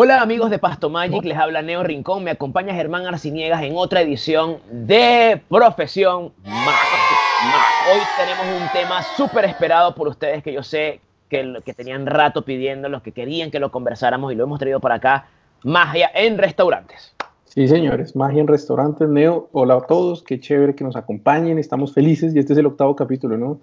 Hola amigos de Pasto Magic, les habla Neo Rincón, me acompaña Germán Arciniegas en otra edición de Profesión Mago. Hoy tenemos un tema súper esperado por ustedes que yo sé que, que tenían rato pidiendo, los que querían que lo conversáramos y lo hemos traído para acá, magia en restaurantes. Sí, señores, magia en restaurantes, Neo. Hola a todos, qué chévere que nos acompañen, estamos felices y este es el octavo capítulo, ¿no?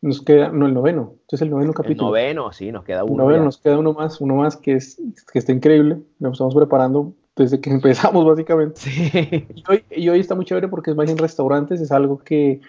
Nos queda, no, el noveno. Es el noveno capítulo. El noveno, sí, nos queda uno. El noveno, nos queda uno más, uno más que, es, que está increíble. Lo estamos preparando desde que empezamos, básicamente. Sí. Y hoy, y hoy está muy chévere porque es más en restaurantes, es algo que,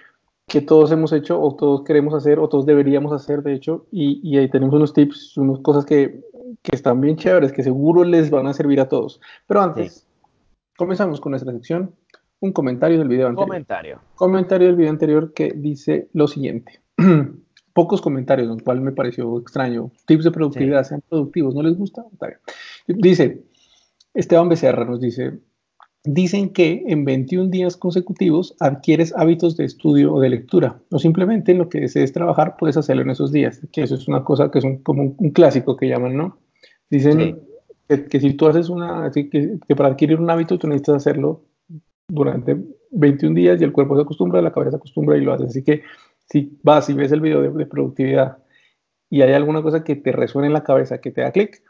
que todos hemos hecho o todos queremos hacer o todos deberíamos hacer, de hecho. Y, y ahí tenemos unos tips, unas cosas que, que, están bien chéveres, que seguro les van a servir a todos. Pero antes, sí. comenzamos con nuestra sección. Un comentario del video anterior. Comentario. Comentario del video anterior que dice lo siguiente. pocos comentarios, lo cual me pareció extraño. Tips de productividad, sí. sean productivos, ¿no les gusta? Está bien. Dice, Esteban Becerra nos dice, dicen que en 21 días consecutivos adquieres hábitos de estudio o de lectura, o simplemente lo que desees trabajar puedes hacerlo en esos días, que eso es una cosa que es un, como un, un, clásico que llaman, ¿no? Dicen sí. que, que, si tú haces una, que, que para adquirir un hábito tú necesitas hacerlo durante 21 días y el cuerpo se acostumbra, la cabeza se acostumbra y lo hace, así que si vas y ves el video de, de, productividad y hay alguna cosa que te resuene en la cabeza, que te da clic,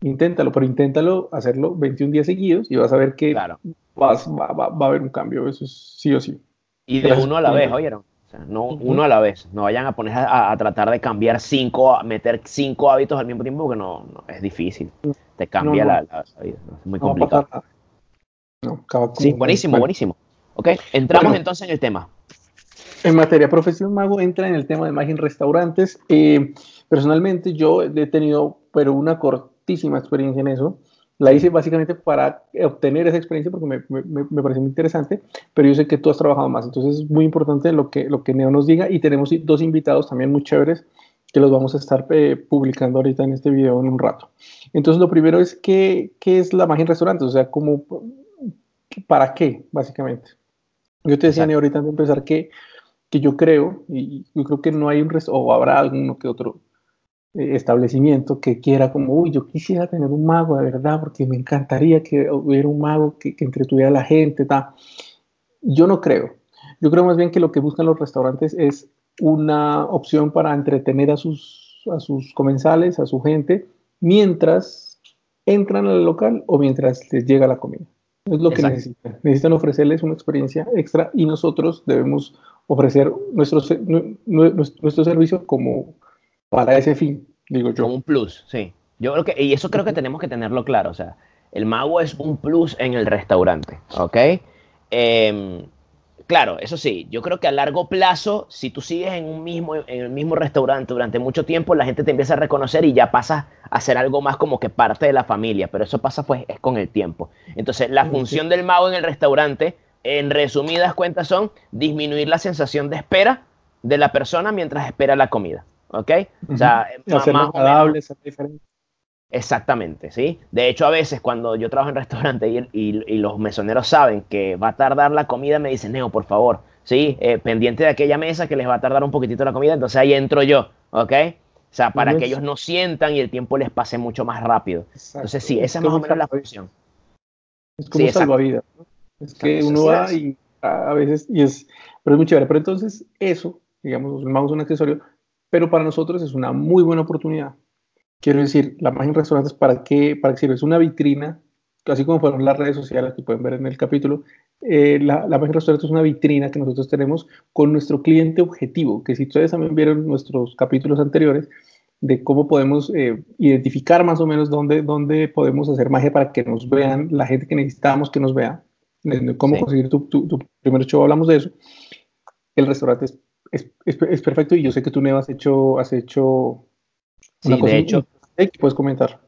inténtalo, pero inténtalo hacerlo 21 días seguidos y vas a ver que claro. vas, va, va, va, a haber un cambio, eso es sí o sí. Y de uno a la vez, oyeron. O sea, no uh -huh. uno a la vez. No vayan a poner a, a, tratar de cambiar cinco, a meter cinco hábitos al mismo tiempo porque no, no es difícil. Te cambia no, no. La, la, vida. Es muy complicado. No, sí, buenísimo, buenísimo. Ok, entramos bueno. entonces en el tema. En materia profesión mago entra en el tema de magia en restaurantes. Eh, personalmente yo he tenido pero una cortísima experiencia en eso. La hice básicamente para obtener esa experiencia porque me, me, me parece muy interesante, pero yo sé que tú has trabajado más, entonces es muy importante lo que, lo que Neo nos diga y tenemos dos invitados también muy chéveres que los vamos a estar eh, publicando ahorita en este video en un rato. Entonces lo primero es qué, qué es la magia en restaurantes, o sea, cómo, para qué básicamente. Yo te decía, Neo, ahorita antes de empezar que que yo creo, y yo creo que no hay un o habrá alguno que otro eh, establecimiento que quiera como, uy, yo quisiera tener un mago de verdad, porque me encantaría que hubiera un mago que, que entretuviera a la gente, ta. yo no creo. Yo creo más bien que lo que buscan los restaurantes es una opción para entretener a sus, a sus comensales, a su gente, mientras entran al local o mientras les llega la comida. Es lo que necesitan. Necesitan ofrecerles una experiencia extra y nosotros debemos ofrecer nuestro, nuestro servicio como para ese fin, digo yo. Como un plus, sí. Yo creo que, y eso creo que tenemos que tenerlo claro, o sea, el mago es un plus en el restaurante, ¿ok? Eh, claro, eso sí, yo creo que a largo plazo, si tú sigues en, un mismo, en el mismo restaurante durante mucho tiempo, la gente te empieza a reconocer y ya pasas a ser algo más como que parte de la familia, pero eso pasa pues es con el tiempo. Entonces, la función del mago en el restaurante en resumidas cuentas son disminuir la sensación de espera de la persona mientras espera la comida. ¿Ok? O sea, uh -huh. más, más agradable, ser diferente. Exactamente, ¿sí? De hecho, a veces cuando yo trabajo en restaurante y, y, y, los mesoneros saben que va a tardar la comida, me dicen, Neo, por favor, ¿sí? Eh, pendiente de aquella mesa que les va a tardar un poquitito la comida, entonces ahí entro yo, ¿ok? O sea, para que ellos no sientan y el tiempo les pase mucho más rápido. Exacto. Entonces, sí, esa es más o menos la función. Es como sí, salvavidas, ¿no? Es que uno va y a veces, y es, pero es muy chévere. Pero entonces eso, digamos, vamos a un accesorio, pero para nosotros es una muy buena oportunidad. Quiero decir, la magia en restaurantes, ¿para qué, para qué sirve? Es una vitrina, así como fueron las redes sociales que pueden ver en el capítulo, eh, la, la magia en restaurantes es una vitrina que nosotros tenemos con nuestro cliente objetivo, que si ustedes también vieron nuestros capítulos anteriores, de cómo podemos eh, identificar más o menos dónde, dónde podemos hacer magia para que nos vean la gente que necesitamos que nos vea, cómo sí. conseguir tu, tu, tu, primer show, hablamos de eso. El restaurante es, es, es, es, perfecto y yo sé que tú, Neva, has hecho, has hecho una sí, cosa de hecho, que puedes comentar.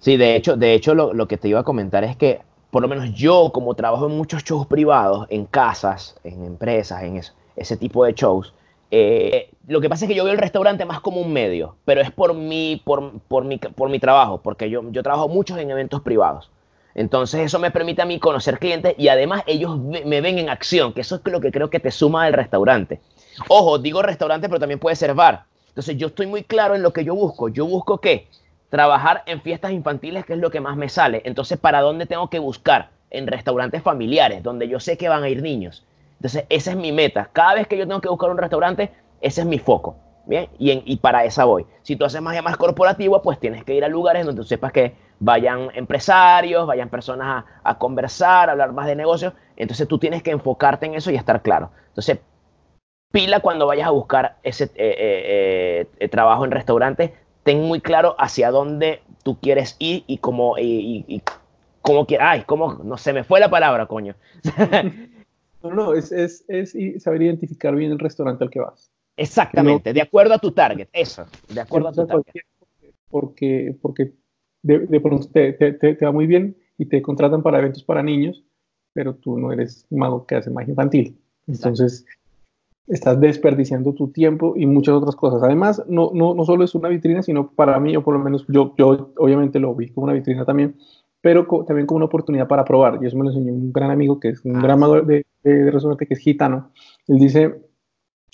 Sí, de hecho, de hecho lo, lo, que te iba a comentar es que, por lo menos yo, como trabajo en muchos shows privados, en casas, en empresas, en eso, ese tipo de shows, eh, lo que pasa es que yo veo el restaurante más como un medio, pero es por mi, por, por mi, por mi trabajo, porque yo, yo trabajo muchos en eventos privados. Entonces eso me permite a mí conocer clientes y además ellos me ven en acción, que eso es lo que creo que te suma al restaurante. Ojo, digo restaurante, pero también puede ser bar. Entonces yo estoy muy claro en lo que yo busco. Yo busco que trabajar en fiestas infantiles, que es lo que más me sale. Entonces, ¿para dónde tengo que buscar? En restaurantes familiares, donde yo sé que van a ir niños. Entonces, esa es mi meta. Cada vez que yo tengo que buscar un restaurante, ese es mi foco. Bien, y, para esa voy. Si tú haces magia más corporativa, pues tienes que ir a lugares donde tú sepas que vayan empresarios, vayan personas a, conversar, a hablar más de negocios. Entonces tú tienes que enfocarte en eso y estar claro. Entonces, pila cuando vayas a buscar ese eh, eh, eh, trabajo en restaurantes, ten muy claro hacia dónde tú quieres ir y cómo, y, cómo quieres. Ay, cómo, no se me fue la palabra, coño. no, no, es, es, es saber identificar bien el restaurante al que vas. Exactamente, de acuerdo a tu target, eso, de acuerdo a tu target. Porque, porque de, pronto te, te, va muy bien y te contratan para eventos para niños, pero tú no eres un mago que hace magia infantil. Entonces, estás desperdiciando tu tiempo y muchas otras cosas. Además, no, no, no solo es una vitrina, sino para mí, o por lo menos yo, yo obviamente lo vi como una vitrina también, pero también como una oportunidad para probar. Y eso me lo enseñó un gran amigo que es un ah, gran mago de, de, restaurante que es gitano. Él dice,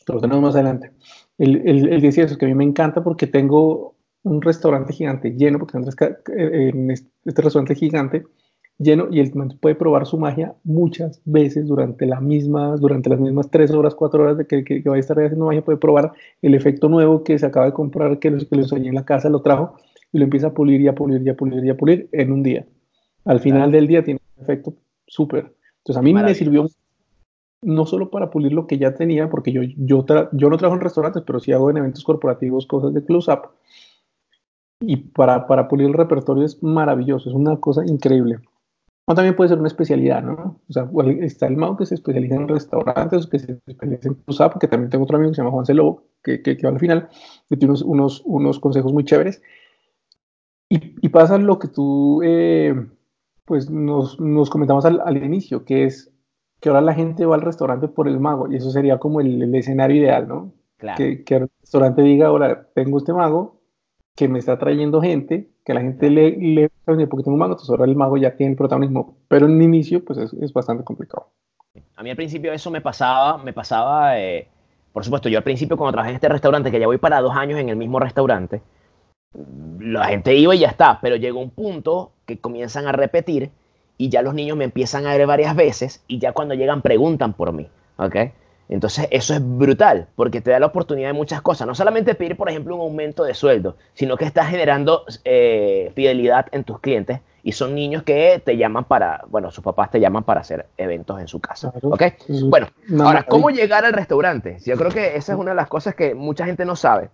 lo tenemos más adelante, él, él, decía eso, que a mí me encanta porque tengo un restaurante gigante lleno, porque en este restaurante gigante lleno y él puede probar su magia muchas veces durante, la misma, durante las mismas tres horas, cuatro horas de que, que, va a estar haciendo magia, puede probar el efecto nuevo que se acaba de comprar, que lo, que lo enseñé en la casa, lo trajo y lo empieza a pulir y a pulir y a pulir y a pulir en un día. Al final del día tiene un efecto súper. Entonces a mí me sirvió no solo para pulir lo que ya tenía, porque yo, yo, yo no trabajo en restaurantes, pero sí hago en eventos corporativos cosas de close-up. Y para, para pulir el repertorio es maravilloso, es una cosa increíble. O también puede ser una especialidad, ¿no? O sea, está el mago que se especializa en restaurantes, que se especializa en close-up, que también tengo otro amigo que se llama Juan Celobo, que, que, va al final, que tiene unos, unos, unos consejos muy chéveres. Y, y pasa lo que tú, eh, pues, nos, nos comentamos al, al inicio, que es que ahora la gente va al restaurante por el mago y eso sería como el, escenario ideal, ¿no? Claro. Que, el restaurante diga, ahora tengo este mago que me está trayendo gente, que la gente le, le porque tengo un mago, entonces ahora el mago ya tiene el protagonismo, pero en el inicio pues es, es bastante complicado. A mí al principio eso me pasaba, me pasaba, eh, por supuesto, yo al principio cuando trabajé en este restaurante, que ya voy para dos años en el mismo restaurante, la gente iba y ya está, pero llegó un punto que comienzan a repetir y ya los niños me empiezan a ver varias veces y ya cuando llegan preguntan por mí, ¿ok? Entonces eso es brutal porque te da la oportunidad de muchas cosas, no solamente pedir, por ejemplo, un aumento de sueldo, sino que estás generando eh, fidelidad en tus clientes y son niños que te llaman para, bueno, sus papás te llaman para hacer eventos en su casa, ¿ok? Bueno, ahora, ¿cómo llegar al restaurante? Yo creo que esa es una de las cosas que mucha gente no sabe.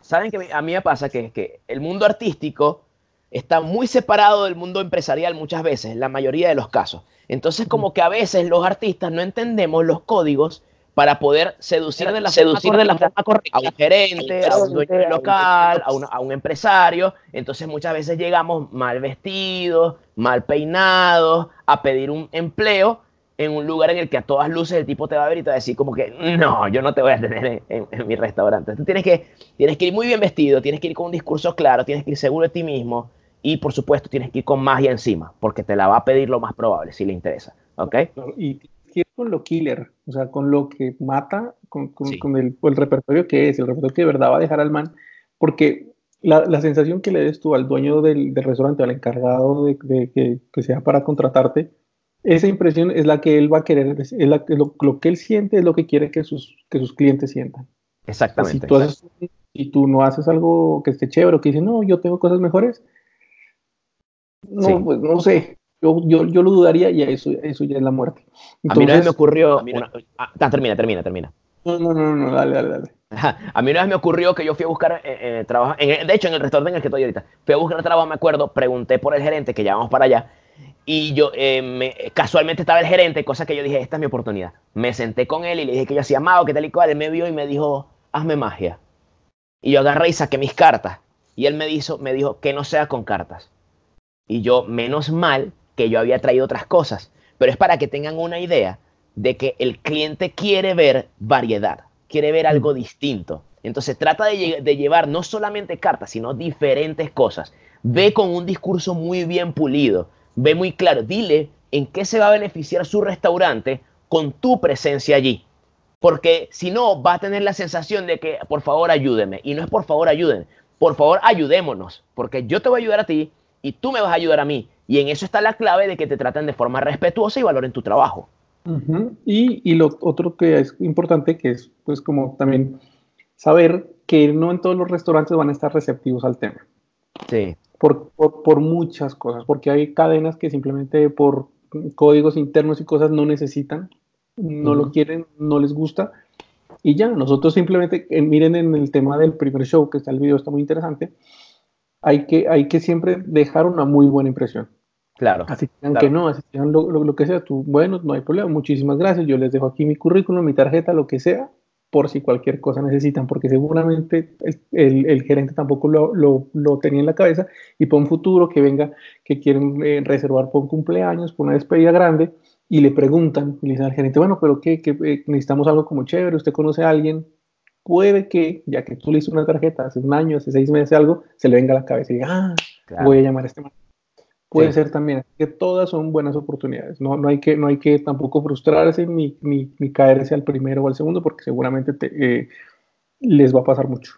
Saben que a mí me pasa que, que el mundo artístico está muy separado del mundo empresarial muchas veces, la mayoría de los casos. Entonces, como que a veces los artistas no entendemos los códigos para poder seducir de la, seducir de la forma correcta a un gerente, a un dueño local, a un, a un empresario. Entonces, muchas veces llegamos mal vestidos, mal peinados, a pedir un empleo en un lugar en el que a todas luces el tipo te va a ver y te va a decir como que no, yo no te voy a tener en, mi restaurante. Tú tienes que, tienes que ir muy bien vestido, tienes que ir con un discurso claro, tienes que ir seguro de ti mismo, y por supuesto tienes que ir con magia encima, porque te la va a pedir lo más probable si le interesa. ¿Ok? Y ir con lo killer, o sea, con lo que mata, con, con, el, el, repertorio que es, el repertorio que de verdad va a dejar al man, porque la, la sensación que le des tú al dueño del, del restaurante, al encargado de, que, que, sea para contratarte, esa impresión es la que él va a querer, es la, lo, lo, que él siente es lo que quiere que sus, que sus clientes sientan. Exactamente. si, tú haces, si tú no haces algo que esté chévere o que dice, no, yo tengo cosas mejores, no, pues no sé. Yo, yo, yo, lo dudaría y eso, eso ya es la muerte. a mí una vez me ocurrió. Ah, termina, termina, termina. No, no, no, no, dale, dale, dale. A mí una vez me ocurrió que yo fui a buscar eh, eh, trabajo, en, de hecho en el restaurante en el que estoy ahorita, fui a buscar trabajo, me acuerdo, pregunté por el gerente, que ya vamos para allá, y yo eh, me, casualmente estaba el gerente, cosa que yo dije, esta es mi oportunidad. Me senté con él y le dije que yo hacía mago, que tal y cual, él me vio y me dijo, hazme magia. Y yo agarré y saqué mis cartas, y él me dijo, me dijo que no sea con cartas. Y yo, menos mal que yo había traído otras cosas, pero es para que tengan una idea de que el cliente quiere ver variedad, quiere ver algo distinto. Entonces trata de, llevar no solamente cartas, sino diferentes cosas. Ve con un discurso muy bien pulido, ve muy claro, dile en qué se va a beneficiar su restaurante con tu presencia allí. Porque si no, va a tener la sensación de que, por favor, ayúdeme. Y no es por favor, ayúdenme por favor, ayudémonos, porque yo te voy a ayudar a ti y tú me vas a ayudar a mí. Y en eso está la clave de que te traten de forma respetuosa y valoren tu trabajo. y, y, lo otro que es importante, que es pues como también saber que no en todos los restaurantes van a estar receptivos al tema. Sí. Por, por, por muchas cosas, porque hay cadenas que simplemente por códigos internos y cosas no necesitan, no lo quieren, no les gusta. Y ya, nosotros simplemente, eh, miren en el tema del primer show, que está el video, está muy interesante, hay que, hay que siempre dejar una muy buena impresión. Claro. Así que no, así que lo, lo, que sea, tú, bueno, no hay problema, muchísimas gracias, yo les dejo aquí mi currículum, mi tarjeta, lo que sea, por si cualquier cosa necesitan, porque seguramente el, el, gerente tampoco lo, lo, lo, tenía en la cabeza y por un futuro que venga, que quieren eh, reservar por un cumpleaños, por una despedida grande, y le preguntan, y le dicen al gerente, bueno, pero ¿qué, qué eh, necesitamos algo como chévere, usted conoce a alguien, puede que, ya que tú le hiciste una tarjeta hace un año, hace seis meses, algo, se le venga a la cabeza y diga, ah, voy a llamar a este man. Puede ser también, que todas son buenas oportunidades. No, no, hay, que, no hay que tampoco frustrarse ni, ni, ni caerse al primero o al segundo, porque seguramente te, eh, les va a pasar mucho.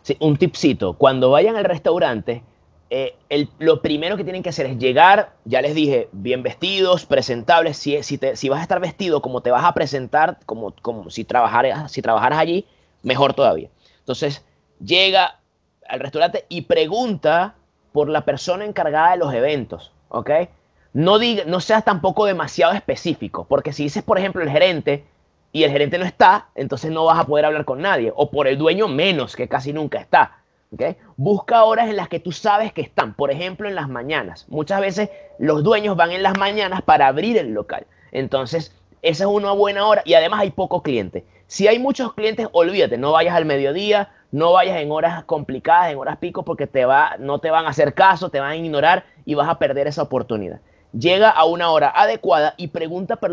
Sí, un tipcito. Cuando vayan al restaurante, eh, el, lo primero que tienen que hacer es llegar, ya les dije, bien vestidos, presentables. Si, si, te, si vas a estar vestido como te vas a presentar, como, como si, trabajaras, si trabajaras allí, mejor todavía. Entonces, llega al restaurante y pregunta por la persona encargada de los eventos, ¿ok? No, diga, no seas tampoco demasiado específico, porque si dices, por ejemplo, el gerente y el gerente no está, entonces no vas a poder hablar con nadie, o por el dueño menos, que casi nunca está. ¿okay? Busca horas en las que tú sabes que están, por ejemplo, en las mañanas. Muchas veces los dueños van en las mañanas para abrir el local. Entonces, esa es una buena hora y además hay poco cliente. Si hay muchos clientes, olvídate, no vayas al mediodía, no vayas en horas complicadas, en horas pico, porque te va, no te van a hacer caso, te van a ignorar y vas a perder esa oportunidad. Llega a una hora adecuada y pregunta por,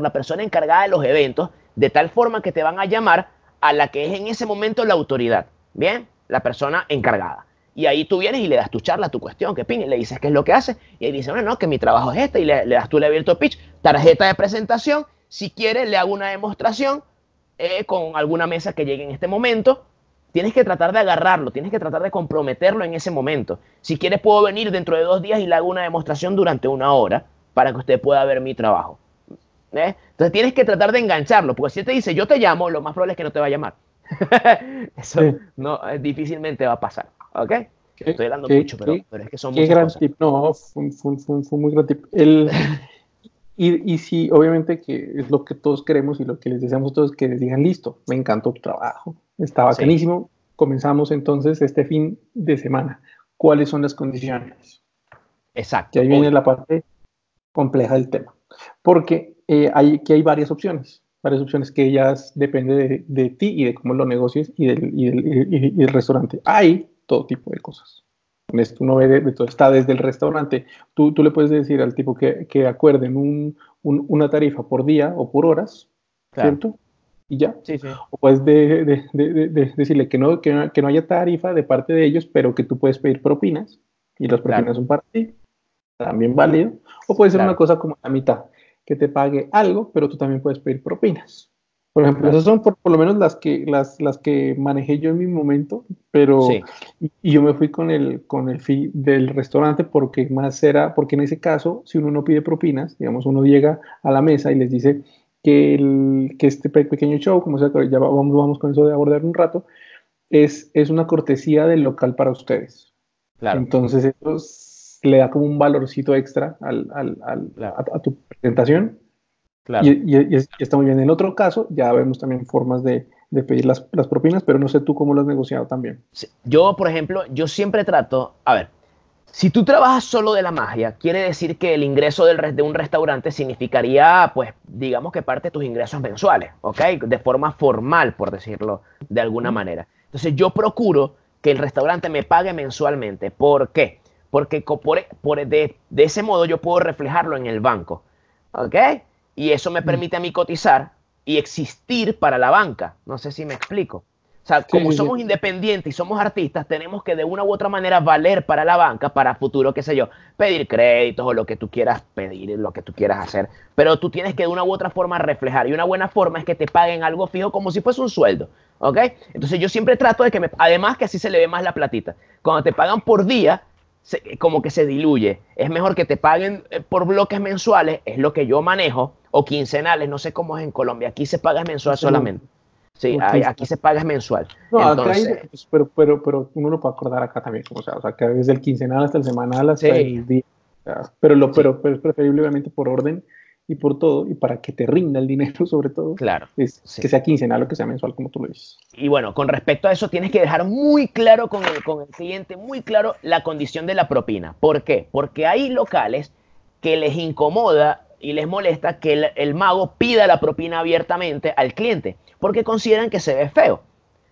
la persona encargada de los eventos, de tal forma que te van a llamar a la que es en ese momento la autoridad. Bien, la persona encargada. Y ahí tú vienes y le das tu charla, tu cuestión, que pin, le dices qué es lo que hace. Y ahí dice, bueno, no, que mi trabajo es este. Y le, das tú le abierto pitch, tarjeta de presentación. Si quiere, le hago una demostración eh, con alguna mesa que llegue en este momento Tienes que tratar de agarrarlo, tienes que tratar de comprometerlo en ese momento. Si quieres, puedo venir dentro de dos días y le hago una demostración durante una hora para que usted pueda ver mi trabajo. ¿Eh? Entonces tienes que tratar de engancharlo, porque si él te dice yo te llamo, lo más probable es que no te va a llamar. Eso no, eh, difícilmente va a pasar. ¿Ok? Estoy hablando mucho, pero, es que son muchas gran tip, no, fue, fue, muy gran tip. El, y, y sí, obviamente que es lo que todos queremos y lo que les deseamos todos que les digan listo, me encantó tu trabajo, Está bacanísimo. Comenzamos entonces este fin de semana. ¿Cuáles son las condiciones? Exacto. Y ahí viene la parte compleja del tema. Porque eh, hay, aquí hay varias opciones. Varias opciones que ellas depende de, de ti y de cómo lo negocies y del, y del, y, restaurante. Hay todo tipo de cosas. Esto uno ve de, todo, está desde el restaurante. Tú, tú, le puedes decir al tipo que, que acuerden un, un, una tarifa por día o por horas, ¿cierto? y ya. O puedes de, decirle que no, que no, haya tarifa de parte de ellos, pero que tú puedes pedir propinas y las propinas son para ti, también válido. O puede ser una cosa como la mitad, que te pague algo, pero tú también puedes pedir propinas. Por ejemplo, esas son por, lo menos las que, las, las que manejé yo en mi momento, pero y, yo me fui con el, con el fee del restaurante porque más era, porque en ese caso, si uno no pide propinas, digamos, uno llega a la mesa y les dice, que, el, que este pequeño show, como sea, ya vamos, vamos con eso de abordar un rato, es, es una cortesía del local para ustedes. Claro. Entonces eso le da como un valorcito extra al, al, al, a, tu presentación. Claro. Y, y, está muy bien. En otro caso, ya vemos también formas de, de pedir las, las, propinas, pero no sé tú cómo lo has negociado también. Yo, por ejemplo, yo siempre trato, a ver, si tú trabajas solo de la magia, quiere decir que el ingreso del, de un restaurante significaría, pues, digamos que parte de tus ingresos mensuales, ¿ok? De forma formal, por decirlo de alguna manera. Entonces yo procuro que el restaurante me pague mensualmente. ¿Por qué? Porque por, por de, de, ese modo yo puedo reflejarlo en el banco, ¿ok? Y eso me permite a mí cotizar y existir para la banca. No sé si me explico. O sea, como somos independientes y somos artistas, tenemos que de una u otra manera valer para la banca, para futuro, qué sé yo, pedir créditos o lo que tú quieras pedir, lo que tú quieras hacer. Pero tú tienes que de una u otra forma reflejar. Y una buena forma es que te paguen algo fijo como si fuese un sueldo. ¿Ok? Entonces yo siempre trato de que me... Además que así se le ve más la platita. Cuando te pagan por día, como que se diluye. Es mejor que te paguen eh, por bloques mensuales, es lo que yo manejo, o quincenales, no sé cómo es en Colombia. Aquí se paga mensual solamente. Sí, aquí se paga mensual. No, Entonces, pues, pero, pero, pero uno lo puede acordar acá también, como sea, o sea, que desde el quincenal hasta el semanal hasta el día. pero, lo, pero, pero es preferible, obviamente, por orden y por todo, y para que te rinda el dinero, sobre todo, claro, es que sea quincenal o que sea mensual, como tú lo dices. Y bueno, con respecto a eso, tienes que dejar muy claro con el, con el cliente, muy claro la condición de la propina. ¿Por qué? Porque hay locales que les incomoda y les molesta que el, mago pida la propina abiertamente al cliente, porque consideran que se ve feo.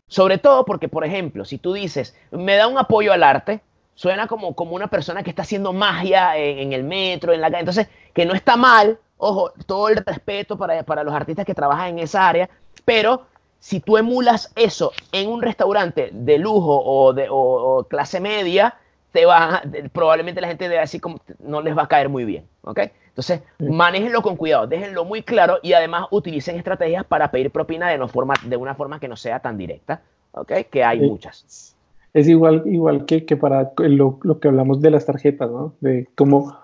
Sobre todo porque, por ejemplo, si tú dices, me da un apoyo al arte, suena como, como una persona que está haciendo magia en, el metro, en la calle. Entonces, que no está mal, ojo, todo el respeto para, para los artistas que trabajan en esa área, pero si tú emulas eso en un restaurante de lujo o de o, clase media, te va, probablemente la gente de así como no les va a caer muy bien, ¿ok? Entonces, manéjenlo con cuidado, déjenlo muy claro y además utilicen estrategias para pedir propina de, no forma, de una forma que no sea tan directa, ¿ok? Que hay muchas. Es igual, igual que, que para lo, lo, que hablamos de las tarjetas, ¿no? De cómo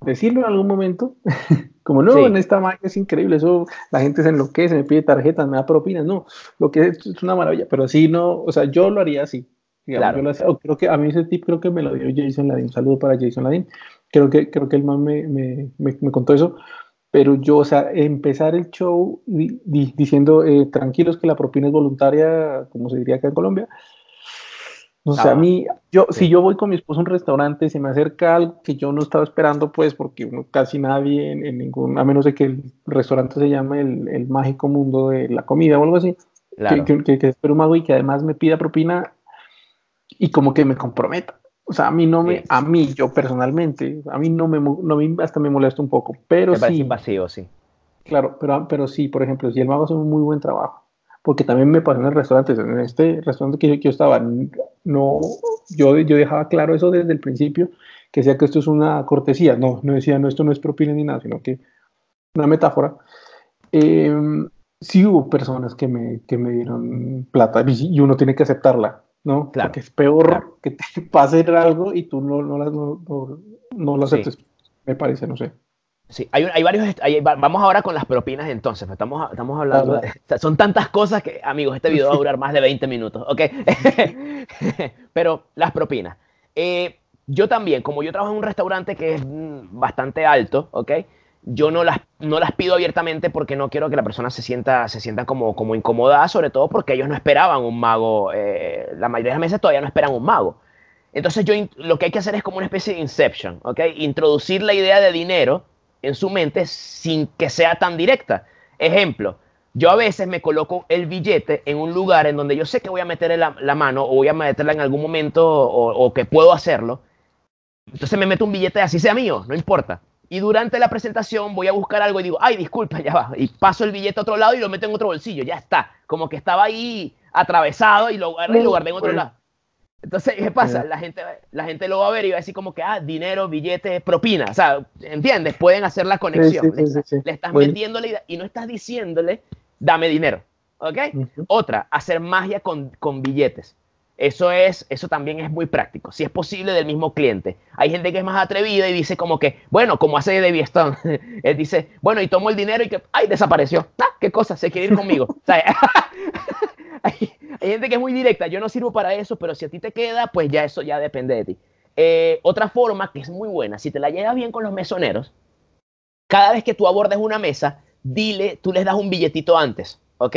decirlo en algún momento, como no, en esta magia es increíble, eso la gente se enloquece, me pide tarjetas, me da propinas, no, lo que es, es una maravilla, pero así no, o sea, yo lo haría así. Claro. creo que a mí ese tip creo que me lo dio Jason Ladin, un saludo para Jason Ladin, creo que, creo que el man me, me, me, contó eso, pero yo, o sea, empezar el show diciendo, eh, tranquilos que la propina es voluntaria, como se diría acá en Colombia, o sea, a mí, yo, si yo voy con mi esposo a un restaurante se me acerca algo que yo no estaba esperando, pues, porque uno, casi nadie en, ningún, a menos de que el restaurante se llame el, el mágico mundo de la comida o algo así, que, que, que, espero un mago y que además me pida propina y como que me comprometa. O sea, a mí no me, a mí, yo personalmente, a mí no me, no me hasta me molesta un poco, pero sí. invasivo, sí. Claro, pero, pero sí, por ejemplo, si el mago hace un muy buen trabajo, porque también me pasó en el restaurante, en este restaurante que yo, estaba, no, yo, yo dejaba claro eso desde el principio, que decía que esto es una cortesía, no, no decía, no, esto no es propina ni nada, sino que una metáfora. Eh, sí hubo personas que me, que me dieron plata y uno tiene que aceptarla. ¿No? Claro. Porque es peor que te pase algo y tú no, no, no, no, lo aceptes, me parece, no sé. Sí, hay, hay varios. vamos ahora con las propinas entonces. Estamos, estamos hablando. son tantas cosas que, amigos, este video va a durar más de 20 minutos, ¿ok? Pero las propinas. Eh, yo también, como yo trabajo en un restaurante que es mm, bastante alto, ¿ok? Yo no las, no las pido abiertamente porque no quiero que la persona se sienta, se sienta como, como incomodada, sobre todo porque ellos no esperaban un mago, eh, la mayoría de las meses todavía no esperan un mago. Entonces yo lo que hay que hacer es como una especie de inception, ¿ok? Introducir la idea de dinero en su mente sin que sea tan directa. Ejemplo, yo a veces me coloco el billete en un lugar en donde yo sé que voy a meter la, la mano o voy a meterla en algún momento o, o que puedo hacerlo. Entonces me meto un billete así sea mío, no importa y durante la presentación voy a buscar algo y digo, ay, disculpa, ya va. Y paso el billete a otro lado y lo meto en otro bolsillo, ya está. Como que estaba ahí atravesado y lo, y lo guardé en otro lado. Entonces, ¿qué pasa? La gente, la gente lo va a ver y va a decir como que, ah, dinero, billete, propina. O sea, ¿entiendes? Pueden hacer la conexión. le, estás metiendo la idea y no estás diciéndole, dame dinero. ¿Ok? Otra, hacer magia con, con billetes. Eso, es, eso también es muy práctico, si es posible del mismo cliente. Hay gente que es más atrevida y dice como que, bueno, como hace Debbie Stone, él dice, bueno, y tomo el dinero y que, ay, desapareció. Ah, qué cosa, se quiere ir conmigo. hay, gente que es muy directa, yo no sirvo para eso, pero si a ti te queda, pues ya eso ya depende de ti. Eh, otra forma que es muy buena, si te la llevas bien con los mesoneros, cada vez que tú abordes una mesa, dile, tú les das un billetito antes, ¿ok?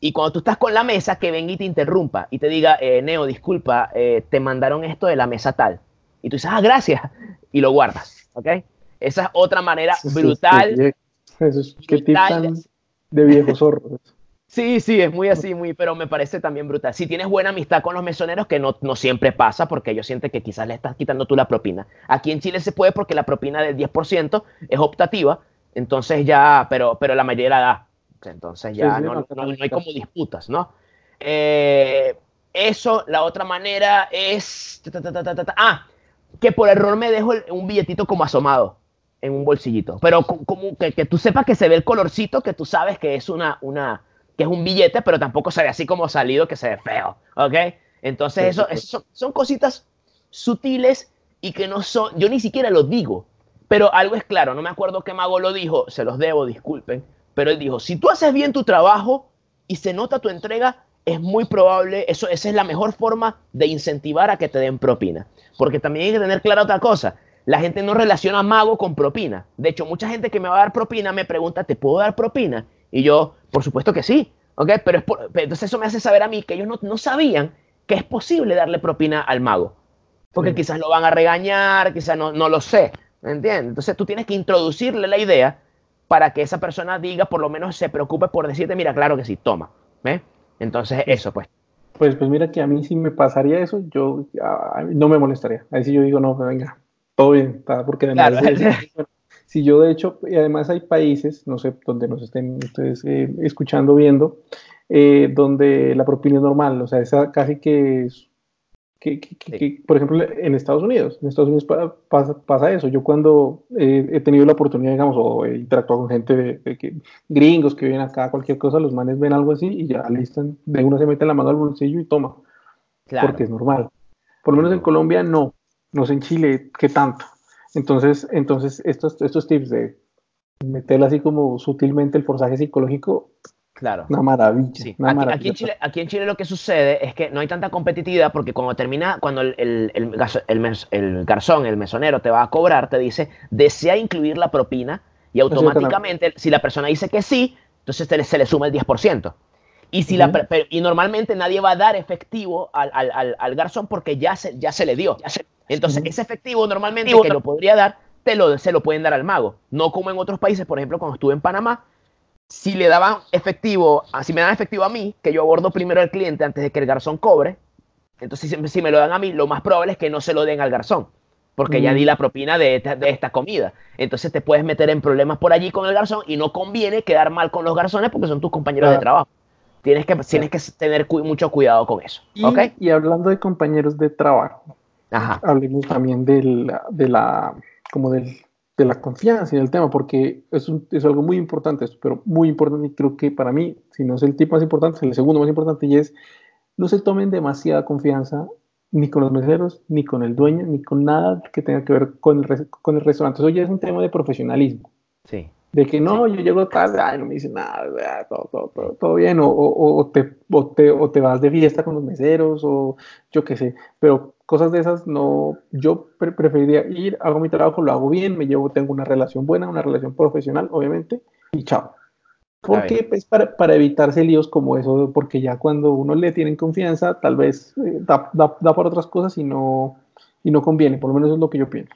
Y cuando tú estás con la mesa, que venga y te interrumpa y te diga, eh, Neo, disculpa, eh, te mandaron esto de la mesa tal. Y tú dices, ah, gracias. Y lo guardas, ¿ok? Esa es otra manera brutal. Eso es, de viejo zorro. Sí, sí, es muy así, muy, pero me parece también brutal. Si tienes buena amistad con los mesoneros, que no, no siempre pasa, porque ellos sienten que quizás le estás quitando tú la propina. Aquí en Chile se puede porque la propina del 10% es optativa, entonces ya, pero, pero la mayoría la da. Entonces ya no, hay como disputas, ¿no? Eh, eso, la otra manera es... Ah, que por error me dejo un billetito como asomado en un bolsillito. Pero como que, que, tú sepas que se ve el colorcito, que tú sabes que es una, una, que es un billete, pero tampoco se ve así como salido, que se ve feo. ¿Ok? Entonces, eso, eso son, son, cositas sutiles y que no son, yo ni siquiera lo digo, pero algo es claro, no me acuerdo qué mago lo dijo, se los debo, disculpen, pero él dijo, si tú haces bien tu trabajo y se nota tu entrega, es muy probable, eso, esa es la mejor forma de incentivar a que te den propina. Porque también hay que tener clara otra cosa, la gente no relaciona mago con propina. De hecho, mucha gente que me va a dar propina me pregunta, ¿te puedo dar propina? Y yo, por supuesto que sí, ¿ok? Pero, es entonces eso me hace saber a mí que ellos no, no sabían que es posible darle propina al mago. Porque quizás lo van a regañar, quizás no, no lo sé, ¿entiendes? Entonces tú tienes que introducirle la idea para que esa persona diga, por lo menos se preocupe por decirte, mira, claro que sí, toma. ¿Ves? Entonces eso, pues. Pues, pues mira que a mí si me pasaría eso, yo no me molestaría. Ahí sí yo digo, no, venga, todo bien, porque además si yo de hecho, y además hay países, no sé, donde nos estén ustedes eh, escuchando, viendo, eh, donde la propina es normal, o sea, esa casi que es que, por ejemplo, en Estados Unidos, en Estados Unidos pasa, pasa eso. Yo cuando he tenido la oportunidad, digamos, o he interactuado con gente de, que, gringos que vienen acá, cualquier cosa, los manes ven algo así y ya listan, de uno se mete la mano al bolsillo y toma. Porque es normal. Por lo menos en Colombia no, no sé en Chile qué tanto. Entonces, entonces estos, estos tips de meterle así como sutilmente el forzaje psicológico Claro. Una maravilla. aquí, en Chile, lo que sucede es que no hay tanta competitividad porque cuando termina, cuando el, el, el, garzón, el mesonero te va a cobrar, te dice, desea incluir la propina y automáticamente, si la persona dice que sí, entonces se le suma el 10%. Y, si la, y normalmente nadie va a dar efectivo al, al, garzón porque ya se, ya se le dio. Entonces, ese efectivo normalmente que lo podría dar, te lo, se lo pueden dar al mago. No como en otros países, por ejemplo, cuando estuve en Panamá, si le daban efectivo, ah, si me dan efectivo a mí, que yo abordo primero al cliente antes de que el garzón cobre, entonces si, me lo dan a mí, lo más probable es que no se lo den al garzón, porque ya di mm. la propina de esta, comida. Entonces te puedes meter en problemas por allí con el garzón y no conviene quedar mal con los garzones porque son tus compañeros de trabajo. Tienes que, tienes que tener mucho cuidado con eso. Y, y hablando de compañeros de trabajo, hablemos también del, de la, como del de la confianza y del tema, porque es, es algo muy importante pero muy importante y creo que para mí, si no es el tipo más importante, es el segundo más importante y es no se tomen demasiada confianza ni con los meseros, ni con el dueño, ni con nada que tenga que ver con el, con el restaurante. Eso ya es un tema de profesionalismo. Sí. De que no, yo llego tarde, ay, no me dicen nada, todo, todo, todo, todo bien, o, o, te, o, te, o te vas de fiesta con los meseros, o yo qué sé, pero cosas de esas no, yo preferiría ir, hago mi trabajo, lo hago bien, me llevo, tengo una relación buena, una relación profesional, obviamente, y chao. Porque pues para, para, evitarse líos como eso, porque ya cuando uno le tiene confianza, tal vez eh, da, da, da, para otras cosas y no, y no conviene, por lo menos es lo que yo pienso.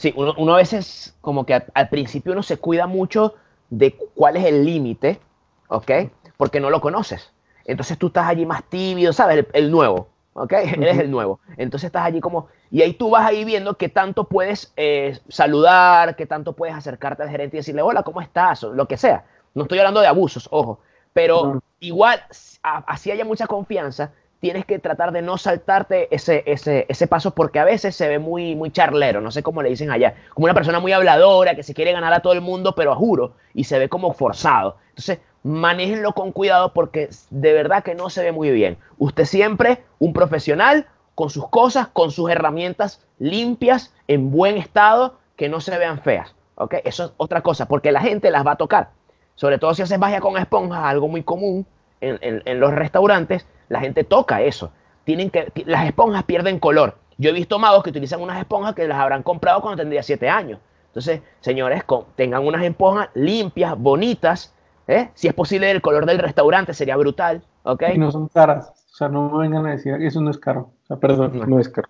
Sí, uno, uno a veces como que al, principio uno se cuida mucho de cuál es el límite, ¿ok? Porque no lo conoces. Entonces tú estás allí más tímido, ¿sabes? el nuevo. ¿ok? Eres el nuevo. Entonces estás allí como, y ahí tú vas ahí viendo qué tanto puedes eh, saludar, qué tanto puedes acercarte al gerente y decirle, hola, ¿cómo estás? O lo que sea. No estoy hablando de abusos, ojo. Pero igual, así haya mucha confianza, tienes que tratar de no saltarte ese, ese, ese paso porque a veces se ve muy, muy charlero, no sé cómo le dicen allá, como una persona muy habladora que se quiere ganar a todo el mundo, pero a juro, y se ve como forzado. Entonces, manéjenlo con cuidado porque de verdad que no se ve muy bien. Usted siempre un profesional con sus cosas, con sus herramientas limpias, en buen estado, que no se vean feas. ¿ok? Eso es otra cosa, porque la gente las va a tocar. Sobre todo si haces magia con esponjas, algo muy común en, los restaurantes, la gente toca eso. Tienen que, las esponjas pierden color. Yo he visto magos que utilizan unas esponjas que las habrán comprado cuando tendría 7 años. Entonces, señores, tengan unas esponjas limpias, bonitas, ¿Eh? Si es posible, el color del restaurante sería brutal. ¿ok? Y no son caras. O sea, no me vengan a decir, eso no es caro. O sea, perdón, no, es caro.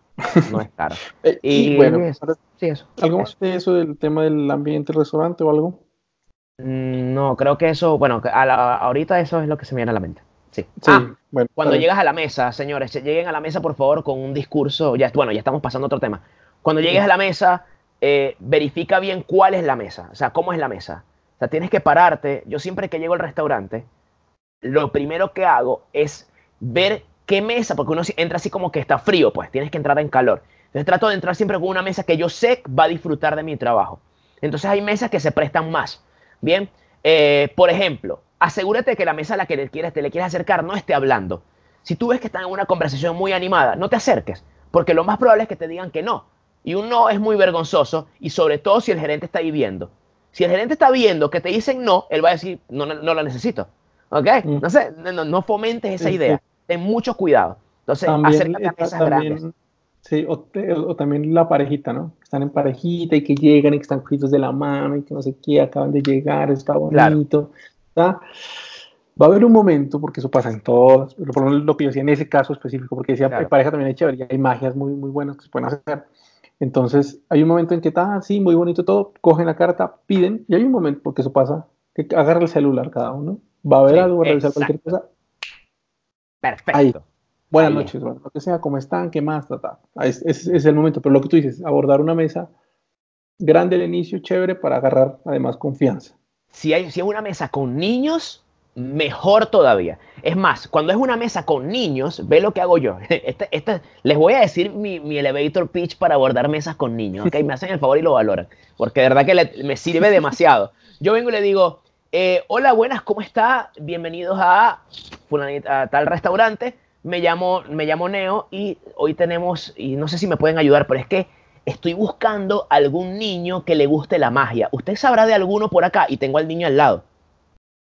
No es caro. Eh, y, bueno, sí, eso, ¿algo más de eso del tema del ambiente restaurante o algo? Mm, no, creo que eso, bueno, ahorita eso es lo que se me viene a la mente. Sí. ah, bueno, cuando llegas a la mesa, señores, lleguen a la mesa, por favor, con un discurso. Ya, bueno, ya estamos pasando a otro tema. Cuando llegues a la mesa, eh, verifica bien cuál es la mesa, o sea, cómo es la mesa sea, tienes que pararte. Yo siempre que llego al restaurante, lo primero que hago es ver qué mesa, porque uno entra así como que está frío, pues tienes que entrar en calor. Entonces trato de entrar siempre con una mesa que yo sé va a disfrutar de mi trabajo. Entonces hay mesas que se prestan más. Bien, eh, por ejemplo, asegúrate que la mesa a la que le quieres, te le quieres acercar no esté hablando. Si tú ves que están en una conversación muy animada, no te acerques, porque lo más probable es que te digan que no. Y un no es muy vergonzoso, y sobre todo si el gerente está ahí viendo. Si el gerente está viendo que te dicen no, él va a decir, no, no, no lo necesito. ¿Ok? Mm. No sé, no, fomentes esa idea. Ten mucho cuidado. Entonces, acércate a mesas grandes. Sí, o, también la parejita, ¿no? Están en parejita y que llegan y que están cogidos de la mano y que no sé qué, acaban de llegar, está bonito. Va a haber un momento, porque eso pasa en todas, por lo menos lo que yo decía en ese caso específico, porque decía, pareja también hay chévere, hay magias muy, muy buenas que se pueden hacer. Entonces, hay un momento en que está, así, muy bonito todo, cogen la carta, piden, y hay un momento, porque eso pasa, que agarra el celular cada uno, va a ver algo, va a revisar cualquier cosa. Perfecto. Ahí. Buenas noches, bueno, lo que sea, ¿cómo están? ¿Qué más? Es, es, el momento, pero lo que tú dices, abordar una mesa grande al inicio, chévere, para agarrar además confianza. Si, hay, si es una mesa con niños, mejor todavía. Es más, cuando es una mesa con niños, ve lo que hago yo. Este, este, les voy a decir mi, mi, elevator pitch para abordar mesas con niños, ¿ok? Me hacen el favor y lo valoran, porque de verdad que me sirve demasiado. Yo vengo y le digo, eh, hola, buenas, ¿cómo está? Bienvenidos a, a tal restaurante me llamo, me llamo Neo y hoy tenemos, y no sé si me pueden ayudar, pero es que estoy buscando algún niño que le guste la magia. ¿Usted sabrá de alguno por acá? Y tengo al niño al lado.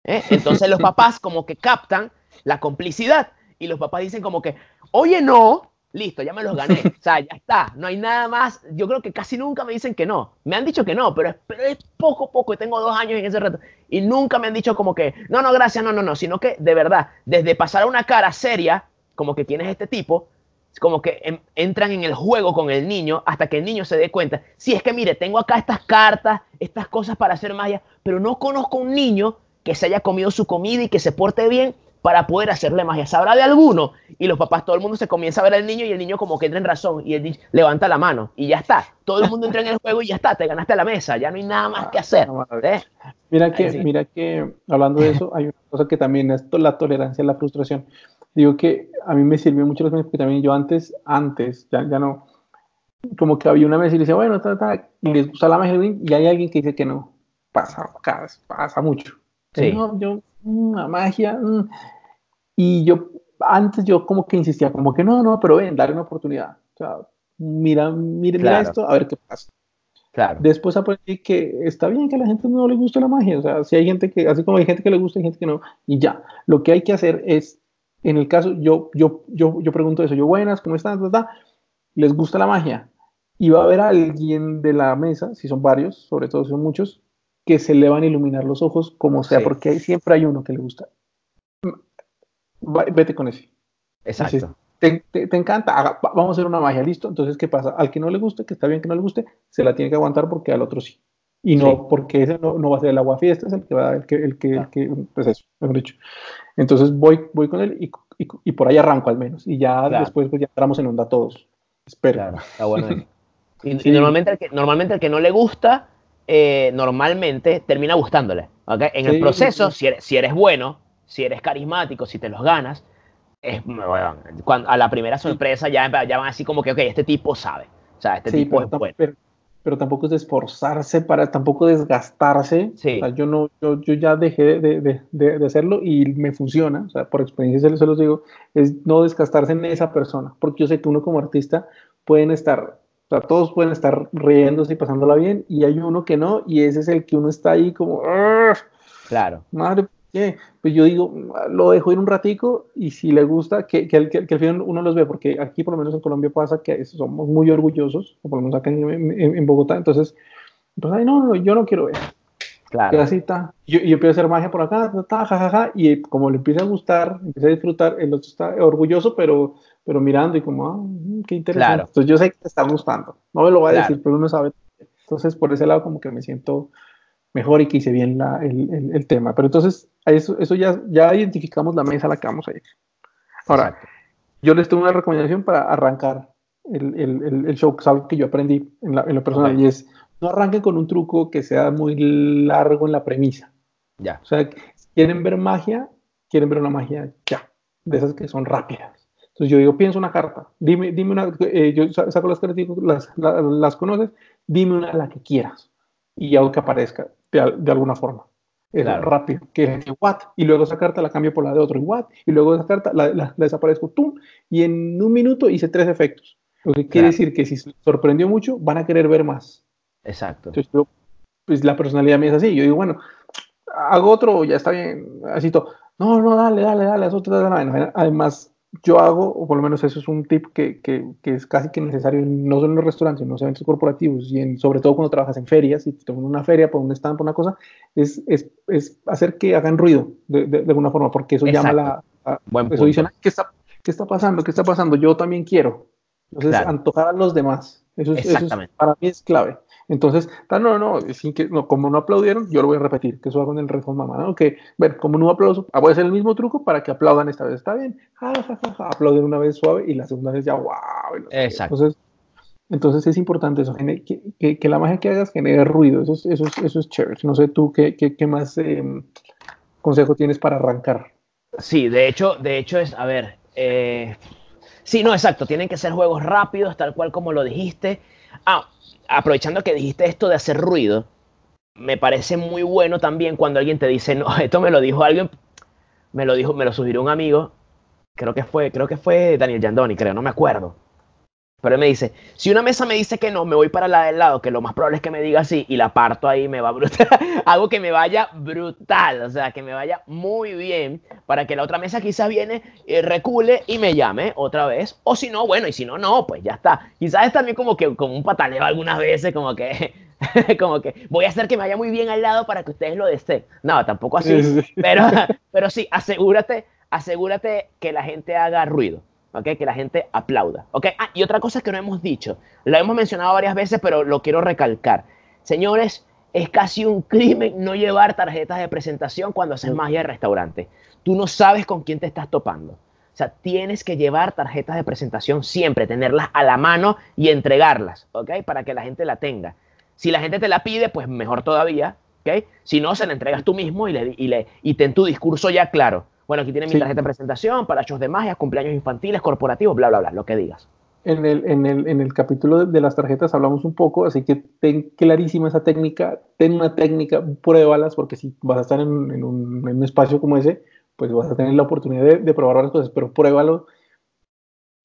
¿Eh? Entonces los papás como que captan la complicidad y los papás dicen como que, oye, no, listo, ya me los gané. O sea, ya está, no hay nada más. Yo creo que casi nunca me dicen que no. Me han dicho que no, pero es, pero es poco, poco. Tengo dos años en ese reto. Y nunca me han dicho como que, no, no, gracias, no, no, no. Sino que de verdad, desde pasar a una cara seria como que tienes este tipo, como que entran en el juego con el niño hasta que el niño se dé cuenta. Si es que mire, tengo acá estas cartas, estas cosas para hacer magia, pero no conozco un niño que se haya comido su comida y que se porte bien para poder hacerle magia. ¿Sabrá de alguno? Y los papás, todo el mundo se comienza a ver al niño y el niño como que entra en razón y él levanta la mano y ya está. Todo el mundo entra en el juego y ya está, te ganaste la mesa, ya no hay nada más que hacer. ¿eh? Mira que, mira que, hablando de eso, hay una cosa que también es la tolerancia a la frustración digo que a mí me sirvió mucho los meses porque también yo antes, antes, ya, ya no, como que había una vez y le decía, bueno, y les gusta la magia y hay alguien que dice que no. Pasa, pasa mucho. Sí. No, yo, mm, la magia. Mm". Y yo, antes yo como que insistía, como que no, no, pero ven, darle una oportunidad. O sea, mira, mira, esto, a ver qué pasa. Claro. Después aprendí que está bien que a la gente no le guste la magia. O sea, si hay gente que, así como hay gente que le gusta, hay gente que no. Y ya, lo que hay que hacer es en el caso, yo, yo, yo, yo pregunto eso, yo, buenas, ¿cómo están? ¿Les gusta la magia? Y va a haber alguien de la mesa, si son varios, sobre todo si son muchos, que se le van a iluminar los ojos, como sea, porque siempre hay uno que le gusta. vete con ese. Exacto. te, encanta, vamos a hacer una magia, listo. Entonces, ¿qué pasa? Al que no le guste, que está bien que no le guste, se la tiene que aguantar porque al otro sí. Y no, porque ese no, no, va a ser el agua fiesta, es el que va, el que, el que, el que pues eso, mejor dicho. Entonces voy, voy con él y, y, por ahí arranco al menos. Y ya después pues, ya entramos en onda todos. Espero. está bueno. y, normalmente, el que, normalmente el que no le gusta, eh, normalmente termina gustándole. ¿okay? En el proceso, si eres, si eres bueno, si eres carismático, si te los ganas, es, cuando, a la primera sorpresa ya, ya van así como que, ok, este tipo sabe. O sea, este tipo es bueno pero tampoco es de esforzarse para tampoco desgastarse. Sí. O sea, yo, no, yo, yo ya dejé de, de, de, hacerlo y me funciona, o sea, por experiencia se los digo, es no desgastarse en esa persona, porque yo sé que uno como artista pueden estar, o sea, todos pueden estar riéndose y pasándola bien, y hay uno que no, y ese es el que uno está ahí como, claro. Madre, pues yo digo, lo dejo ir un ratico y si le gusta, que, que, que, al final uno los ve, porque aquí por lo menos en Colombia pasa que somos muy orgullosos, o por lo menos acá en, en, Bogotá, entonces, pues, ay, no, no, yo no quiero ver. Claro. Así está. Yo, yo empiezo a hacer magia por acá, ta, ja, y como le empieza a gustar, empieza a disfrutar, el otro está orgulloso, pero, pero mirando y como, ah, mm, qué interesante. Entonces yo sé que te está gustando. No me lo va a decir, pero uno sabe. Entonces por ese lado como que me siento mejor y que hice bien la, el, el, el, tema. Pero entonces, eso, eso ya, ya identificamos la mesa a la que vamos a ir. Ahora, yo les tengo una recomendación para arrancar el, el show, que es algo que yo aprendí en, la, en lo personal, y es, no arranquen con un truco que sea muy largo en la premisa. Ya. O sea, quieren ver magia, quieren ver una magia ya. de esas que son rápidas. Entonces yo digo, pienso una carta, dime, dime una, eh, yo saco las cartas, las, las, las, conoces, dime una la que quieras y hago que aparezca de, de alguna forma. Es rápido, que es what, y luego esa carta la cambio por la de otro, y what, y luego esa carta la, la, desaparezco, tum, y en un minuto hice tres efectos. Lo que quiere decir que si sorprendió mucho, van a querer ver más. Exacto. Entonces, yo, pues la personalidad mía es así. Yo digo, bueno, hago otro, ya está bien, así todo. No, no, dale, dale, dale, eso te da Además, yo hago, o por lo menos eso es un tip que, que, que, es casi que necesario, no solo en los restaurantes, en los eventos corporativos, y en, sobre todo cuando trabajas en ferias, y te una feria por un stand, por una cosa, es, es, es hacer que hagan ruido de, de, alguna forma, porque eso llama la... A, Buen eso dice, ¿qué está, ¿qué está pasando? ¿Qué está pasando? Yo también quiero. Entonces, antojar a los demás. Eso, es, eso para mí es clave. Entonces, no, no, no, sin que, no, como no aplaudieron, yo lo voy a repetir, que eso hago en el Red Mamá, ¿no? Que, bueno, como no aplauso, ah, voy a hacer el mismo truco para que aplaudan esta vez, está bien, ja, ja, ja, ja, aplauden una vez suave y la segunda vez ya, wow. Exacto. Entonces, entonces es importante eso, que, que, que, la magia que hagas genere ruido, eso es, eso es, eso es chévere. No sé tú qué, qué, qué más eh, consejo tienes para arrancar. Sí, de hecho, de hecho es, a ver, eh, sí, no, exacto, tienen que ser juegos rápidos, tal cual como lo dijiste. Ah, aprovechando que dijiste esto de hacer ruido, me parece muy bueno también cuando alguien te dice, no, esto me lo dijo alguien, me lo dijo, me lo sugirió un amigo, creo que fue, creo que fue Daniel Yandoni, creo, no me acuerdo. Pero él me dice, si una mesa me dice que no, me voy para la del lado, que lo más probable es que me diga sí, y la parto ahí, me va brutal. Hago que me vaya brutal, o sea, que me vaya muy bien, para que la otra mesa quizás viene, eh, recule y me llame otra vez. O si no, bueno, y si no, no, pues ya está. Quizás es también como que como un pataleo algunas veces, como que, como que voy a hacer que me vaya muy bien al lado para que ustedes lo deseen. No, tampoco así. Pero, pero sí, asegúrate, asegúrate que la gente haga ruido. Que la gente aplauda, ¿ok? Ah, y otra cosa que no hemos dicho, lo hemos mencionado varias veces, pero lo quiero recalcar. Señores, es casi un crimen no llevar tarjetas de presentación cuando haces magia de restaurante. Tú no sabes con quién te estás topando. O sea, tienes que llevar tarjetas de presentación siempre, tenerlas a la mano y entregarlas, ¿ok? Para que la gente la tenga. Si la gente te la pide, pues mejor todavía, ¿ok? Si no, se la entregas tú mismo y, le, y, le, y ten tu discurso ya claro. Bueno, aquí tiene mi tarjeta de presentación para shows de magia, cumpleaños infantiles, corporativos, bla, bla, bla, lo que digas. En el, en el, en el capítulo de, las tarjetas hablamos un poco, así que ten clarísima esa técnica, ten una técnica, pruébalas, porque si vas a estar en, un, en un, espacio como ese, pues vas a tener la oportunidad de, de probar varias cosas, pero pruébalo,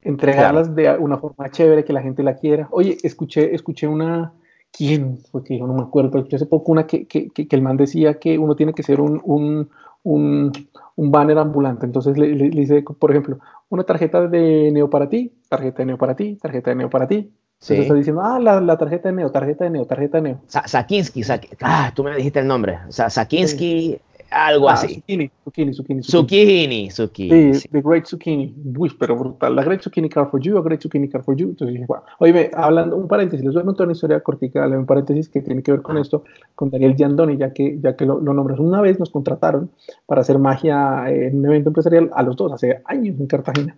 entregarlas de una forma chévere, que la gente la quiera. Oye, escuché, escuché una, ¿quién fue que yo no me acuerdo, pero escuché hace poco una que, que, que, el man decía que uno tiene que ser un, un, un, un banner ambulante. Entonces le, le, dice, por ejemplo, una tarjeta de Neo para ti, tarjeta de Neo para ti, tarjeta de Neo para ti. Sí. Entonces está diciendo, ah, la, la, tarjeta de Neo, tarjeta de Neo, tarjeta de Neo. Sakinsky, ah, tú me dijiste el nombre. Sakinsky, algo ah, así. Zucchini, zucchini, zucchini. Zucchini, zucchini. Sí, The Great Zucchini. Uy, pero brutal. La Great Zucchini Car for You, a Great Zucchini Car for You. Entonces dije, bueno. Oye, hablando, un paréntesis, les voy a contar una historia cortica, un paréntesis que tiene que ver con esto, con Daniel Giandoni, ya que, ya que lo, lo nombras. Una vez nos contrataron para hacer magia en un evento empresarial a los dos, hace años en Cartagena.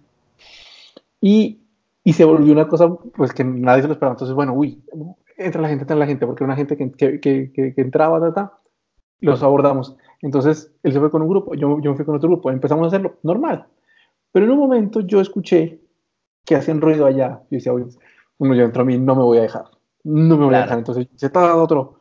Y, y se volvió una cosa, pues que nadie se lo esperaba. Entonces, bueno, uy, entra la gente, entra la gente, porque era una gente que, que, que, que entraba, ta, ta, los abordamos. Entonces, él se fue con un grupo, yo, yo me fui con otro grupo, empezamos a hacerlo normal. Pero en un momento yo escuché que hacían ruido allá. Yo decía, oye, uno ya entró a mí, no me voy a dejar, no me voy a dejar. Entonces, se estaba otro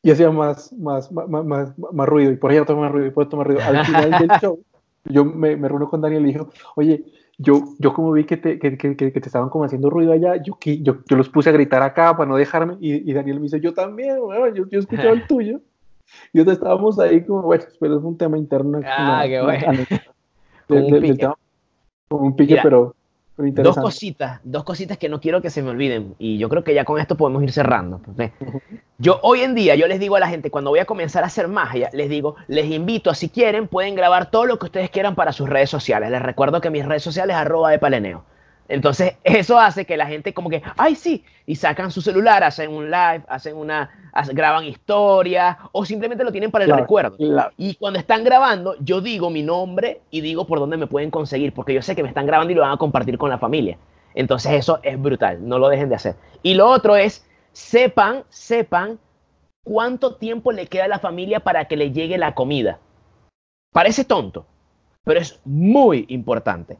y hacía más, más, más, más, más ruido, y por allá otro más ruido, y por otro más ruido. Al final del show, yo me, me reuno con Daniel y le dije, oye, yo, yo como vi que te, que, que, que, te estaban como haciendo ruido allá, yo, yo, yo los puse a gritar acá para no dejarme, y, y Daniel me dice, yo también, bueno, yo, yo escuché el tuyo. Y otros estábamos ahí como, bueno, pero es un tema interno. Ah, qué bueno. un pique, un pique pero, Dos cositas, dos cositas que no quiero que se me olviden. Y yo creo que ya con esto podemos ir cerrando. Yo hoy en día, yo les digo a la gente, cuando voy a comenzar a hacer magia, les digo, les invito a si quieren, pueden grabar todo lo que ustedes quieran para sus redes sociales. Les recuerdo que mis redes sociales es arroba de paleneo. Entonces, eso hace que la gente como que, ay, sí, y sacan su celular, hacen un live, hacen una, graban historias, o simplemente lo tienen para el recuerdo. Y cuando están grabando, yo digo mi nombre y digo por dónde me pueden conseguir, porque yo sé que me están grabando y lo van a compartir con la familia. Entonces, eso es brutal, no lo dejen de hacer. Y lo otro es, sepan, sepan cuánto tiempo le queda a la familia para que le llegue la comida. Parece tonto, pero es muy importante.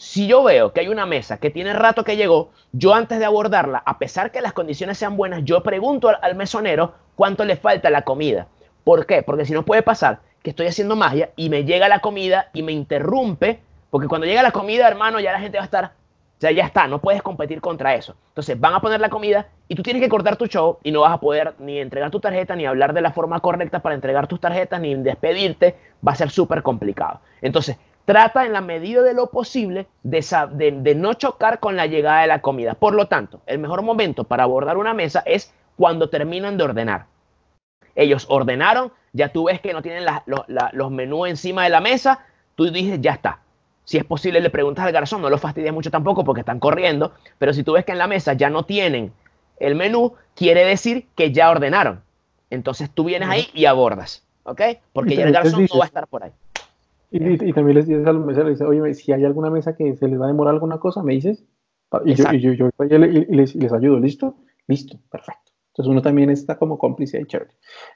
Si yo veo que hay una mesa que tiene rato que llegó, yo antes de abordarla, a pesar que las condiciones sean buenas, yo pregunto al, mesonero cuánto le falta la comida. ¿Por qué? Porque si no puede pasar que estoy haciendo magia y me llega la comida y me interrumpe, porque cuando llega la comida, hermano, ya la gente va a estar, o sea, ya está, no puedes competir contra eso. Entonces van a poner la comida y tú tienes que cortar tu show y no vas a poder ni entregar tu tarjeta, ni hablar de la forma correcta para entregar tus tarjetas, ni despedirte, va a ser súper complicado. Entonces, trata en la medida de lo posible de, no chocar con la llegada de la comida. Por lo tanto, el mejor momento para abordar una mesa es cuando terminan de ordenar. Ellos ordenaron, ya tú ves que no tienen los menús encima de la mesa, tú dices, ya está. Si es posible, le preguntas al garzón, no lo fastidies mucho tampoco porque están corriendo, pero si tú ves que en la mesa ya no tienen el menú, quiere decir que ya ordenaron. Entonces tú vienes ahí y abordas, ¿ok? Porque ya el garzón no va a estar por ahí. Y, también les dices a los meseros, dice, oye, si hay alguna mesa que se les va a demorar alguna cosa, me dices, y yo, y yo, les, les, ayudo, ¿listo? Listo, perfecto. Entonces uno también está como cómplice y chévere.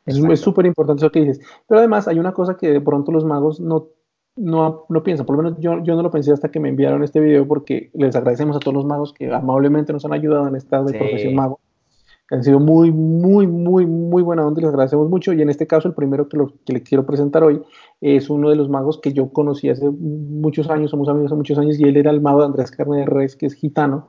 Es súper importante eso que dices. Pero además hay una cosa que de pronto los magos no, no, no piensan, por lo menos yo, yo no lo pensé hasta que me enviaron este video porque les agradecemos a todos los magos que amablemente nos han ayudado en esta de profesión mago han sido muy, muy, muy, muy buena onda, les agradecemos mucho. Y en este caso, el primero que, lo, que le quiero presentar hoy es uno de los magos que yo conocí hace muchos años, somos amigos hace muchos años, y él era el mago de Andrés Carne de Res, que es gitano.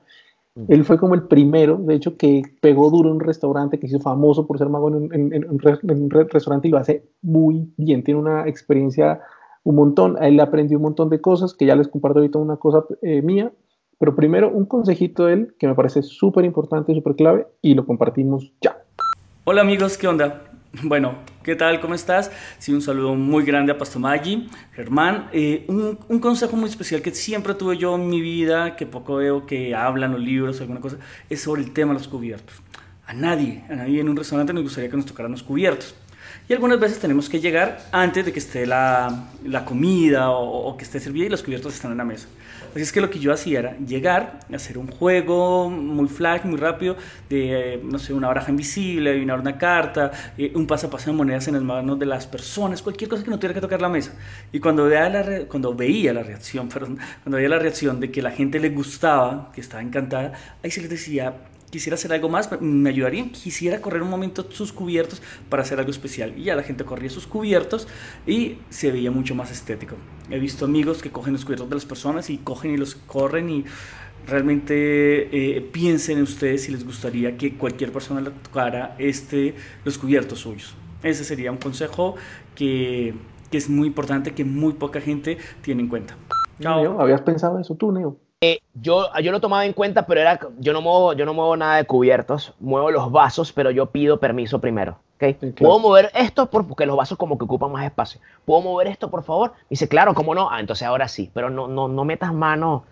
Él fue como el primero, de hecho, que pegó duro en un restaurante, que hizo famoso por ser mago en, un restaurante y lo hace muy bien. Tiene una experiencia un montón. Él aprendió un montón de cosas que ya les comparto ahorita una cosa eh, mía pero primero, un consejito de él que me parece súper importante, súper clave y lo compartimos ya. Hola amigos, ¿qué onda? Bueno, ¿qué tal? ¿Cómo estás? Sí, un saludo muy grande a Pastomaggi, Germán. Eh, un, un, consejo muy especial que siempre tuve yo en mi vida, que poco veo que hablan los libros o alguna cosa, es sobre el tema de los cubiertos. A nadie, a nadie en un restaurante nos gustaría que nos tocaran los cubiertos. Y algunas veces tenemos que llegar antes de que esté la, la comida o, o, que esté servida y los cubiertos están en la mesa. Así es que lo que yo hacía era llegar, hacer un juego muy flash, muy rápido, de, no sé, una baraja invisible, adivinar una carta, eh, un paso a paso de monedas en las manos de las personas, cualquier cosa que no tuviera que tocar la mesa. Y cuando, veía la, cuando veía la reacción, perdón, cuando veía la reacción de que la gente le gustaba, que estaba encantada, ahí se les decía, quisiera hacer algo más, me ayudaría, quisiera correr un momento sus cubiertos para hacer algo especial. Y ya la gente corría sus cubiertos y se veía mucho más estético. He visto amigos que cogen los cubiertos de las personas y cogen y los corren y realmente eh, piensen en ustedes si les gustaría que cualquier persona le tocara este, los cubiertos suyos. Ese sería un consejo que, que es muy importante, que muy poca gente tiene en cuenta. Chao. ¿Habías pensado eso tú, Neo? Eh, yo, yo lo tomaba en cuenta, pero era, yo no muevo, yo no muevo nada de cubiertos, muevo los vasos, pero yo pido permiso primero. ¿okay? ¿Puedo mover esto? porque los vasos como que ocupan más espacio. ¿Puedo mover esto, por favor? dice, claro, ¿cómo no? Ah, entonces ahora sí, pero no, no, no metas mano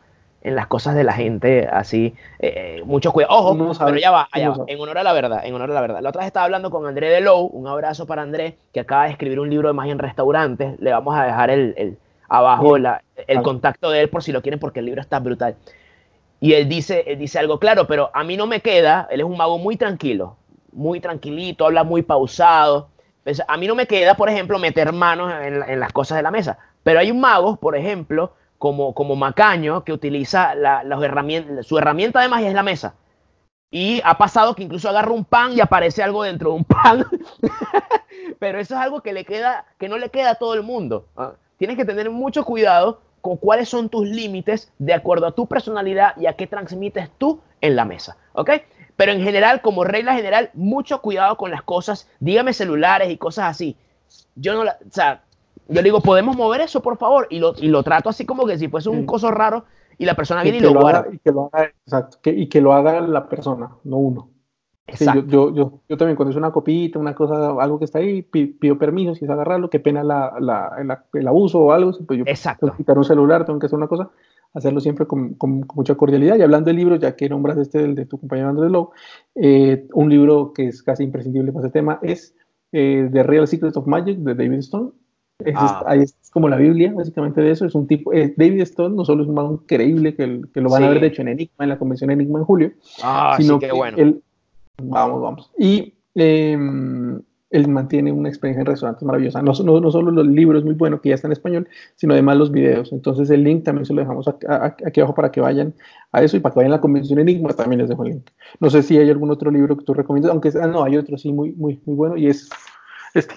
en las cosas de la gente así. Eh, eh mucho cuidado. Ojo, pero ya va, allá En honor a la verdad, en honor a la verdad. La otra vez estaba hablando con André de Low, un abrazo para André, que acaba de escribir un libro de magia en restaurantes. Le vamos a dejar el abajo el contacto de él por si lo quieren porque el libro está brutal. Y él dice, dice algo claro, pero a mí no me queda, él es un mago muy tranquilo, muy tranquilito, habla muy pausado. Pues, a mí no me queda, por ejemplo, meter manos en, las cosas de la mesa. Pero hay un mago, por ejemplo, como, como Macaño, que utiliza la, su herramienta de magia es la mesa. Y ha pasado que incluso agarra un pan y aparece algo dentro de un pan. Pero eso es algo que le queda, que no le queda a todo el mundo. Tienes que tener mucho cuidado con cuáles son tus límites de acuerdo a tu personalidad y a qué transmites tú en la mesa, ¿ok? Pero en general, como regla general, mucho cuidado con las cosas, dígame celulares y cosas así. Yo no la, o sea, yo digo, ¿podemos mover eso, por favor? Y lo, y lo trato así como que si fuese un coso raro y la persona viene y, lo, guarda. y, que lo haga, exacto, y que lo haga la persona, no uno. Sí, yo, yo, yo, también cuando es una copita, una cosa, algo que está ahí, pido permiso si es agarrarlo, qué pena la, la, el abuso o algo, pues yo Exacto. tengo que quitar un celular, tengo que hacer una cosa, hacerlo siempre con, con, mucha cordialidad. Y hablando del libro, ya que nombras este del de tu compañero Andrés Lowe, eh, un libro que es casi imprescindible para este tema es eh, The Real Secret of Magic de David Stone. Es, ah. es, como la Biblia, básicamente de eso. Es un tipo, eh, David Stone no solo es un mago increíble que, que lo van a ver de hecho en Enigma, en la convención Enigma en julio, ah, sino sí, qué bueno. Vamos, vamos. Y em, él mantiene una experiencia en restaurantes maravillosa. No, no, no, solo los libros muy buenos que ya están en español, sino además los videos. Entonces el link también se lo dejamos aquí, abajo para que vayan a eso y para que vayan a la convención Enigma también les dejo el link. No sé si hay algún otro libro que tú recomiendas, aunque ah, no, hay otro sí muy, muy, muy bueno y es este.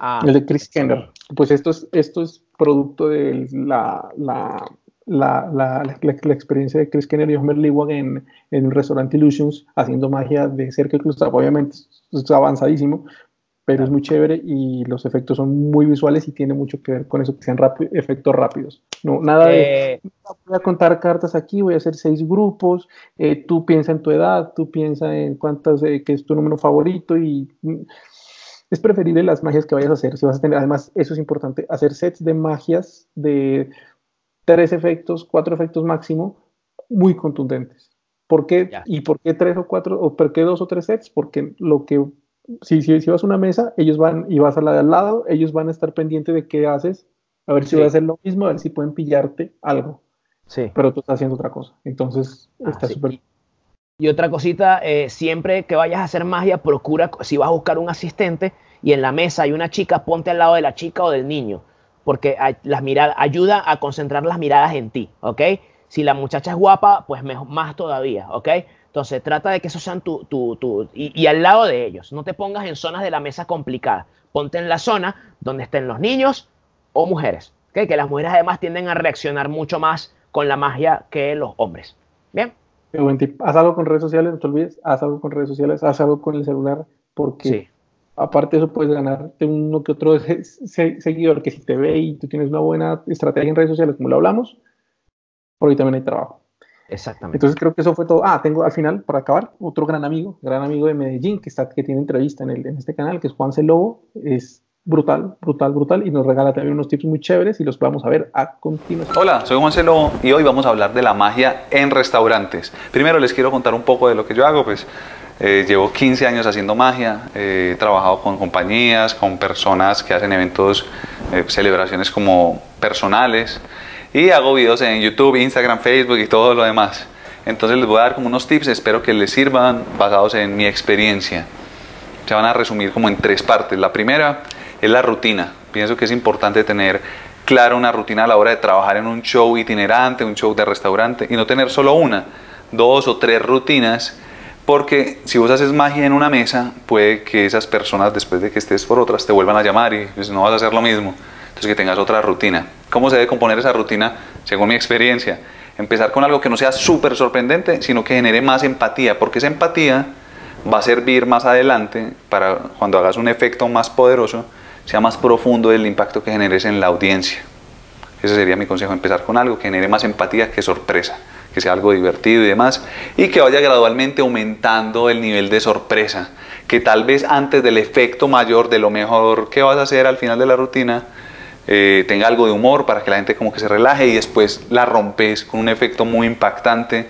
Ah. El de Chris Kenner. Pues esto es, esto es producto de la, la la, la, la, experiencia de Chris Kenner y Homer Lewag en, en un restaurante Illusions haciendo magia de cerca incluso obviamente es avanzadísimo pero es muy chévere y los efectos son muy visuales y tiene mucho que ver con eso que sean efectos rápidos no nada de eh. voy a contar cartas aquí voy a hacer seis grupos eh, tú piensa en tu edad tú piensa en cuántas eh, que es tu número favorito y mm, es preferible las magias que vayas a hacer si vas a tener además eso es importante hacer sets de magias de tres efectos, cuatro efectos máximo, muy contundentes. ¿Por qué? ¿Y por qué tres o cuatro, o por qué dos o tres sets? Porque lo que, si, si, si vas a una mesa, ellos van, y vas a la de al lado, ellos van a estar pendientes de qué haces, a ver si vas a hacer lo mismo, a ver si pueden pillarte algo. Sí. Pero tú estás haciendo otra cosa. Entonces, ah, está súper... Y otra cosita, eh, siempre que vayas a hacer magia, procura, si vas a buscar un asistente y en la mesa hay una chica, ponte al lado de la chica o del niño porque las miradas, ayuda a concentrar las miradas en ti, ¿ok? Si la muchacha es guapa, pues mejor, más todavía, ¿ok? Entonces trata de que esos sean tu, tu, tu y, al lado de ellos, no te pongas en zonas de la mesa complicadas, ponte en la zona donde estén los niños o mujeres, ¿ok? Que las mujeres además tienden a reaccionar mucho más con la magia que los hombres, ¿bien? Haz algo con redes sociales, no te olvides, haz algo con redes sociales, haz algo con el celular, porque sí aparte de eso puedes ganarte uno que otro seguidor que si te ve y tú tienes una buena estrategia en redes sociales, como lo hablamos, por ahí también hay trabajo. Exactamente. Entonces creo que eso fue todo. Ah, tengo al final, para acabar, otro gran amigo, gran amigo de Medellín, que, está, que tiene entrevista en, el, en este canal, que es Juan C. Lobo. Es brutal, brutal, brutal y nos regala también unos tips muy chéveres y los vamos a ver a continuación. Hola, soy Juan C. Lobo y hoy vamos a hablar de la magia en restaurantes. Primero les quiero contar un poco de lo que yo hago, pues eh, llevo 15 años haciendo magia, eh, he trabajado con compañías, con personas que hacen eventos, eh, celebraciones como personales y hago videos en YouTube, Instagram, Facebook y todo lo demás. Entonces les voy a dar como unos tips, espero que les sirvan basados en mi experiencia. Se van a resumir como en tres partes. La primera es la rutina. Pienso que es importante tener clara una rutina a la hora de trabajar en un show itinerante, un show de restaurante y no tener solo una, dos o tres rutinas porque si vos haces magia en una mesa, puede que esas personas, después de que estés por otras, te vuelvan a llamar y pues, no vas a hacer lo mismo. Entonces que tengas otra rutina. ¿Cómo se debe componer esa rutina? Según mi experiencia, empezar con algo que no sea súper sorprendente, sino que genere más empatía, porque esa empatía va a servir más adelante para cuando hagas un efecto más poderoso, sea más profundo el impacto que generes en la audiencia. Ese sería mi consejo, empezar con algo que genere más empatía que sorpresa que sea algo divertido y demás, y que vaya gradualmente aumentando el nivel de sorpresa, que tal vez antes del efecto mayor de lo mejor que vas a hacer al final de la rutina, eh, tenga algo de humor para que la gente como que se relaje y después la rompes con un efecto muy impactante,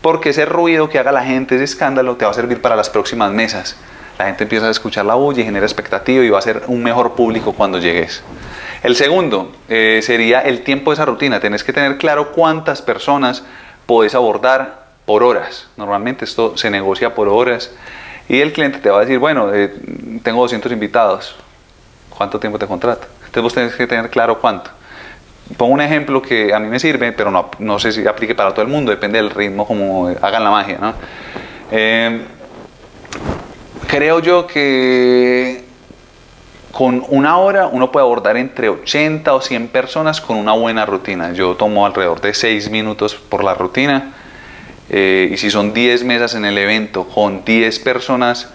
porque ese ruido que haga la gente, ese escándalo, te va a servir para las próximas mesas. La gente empieza a escuchar la bulla y genera expectativa y va a ser un mejor público cuando llegues. El segundo eh, sería el tiempo de esa rutina. Tenés que tener claro cuántas personas podés abordar por horas. Normalmente esto se negocia por horas y el cliente te va a decir, bueno, eh, tengo 200 invitados, ¿cuánto tiempo te contrata? Entonces vos tenés que tener claro cuánto. Pongo un ejemplo que a mí me sirve, pero no, no sé si aplique para todo el mundo, depende del ritmo, como hagan la magia. ¿no? Eh, creo yo que con una hora uno puede abordar entre 80 o 100 personas con una buena rutina. Yo tomo alrededor de 6 minutos por la rutina. Eh, y si son 10 mesas en el evento con 10 personas,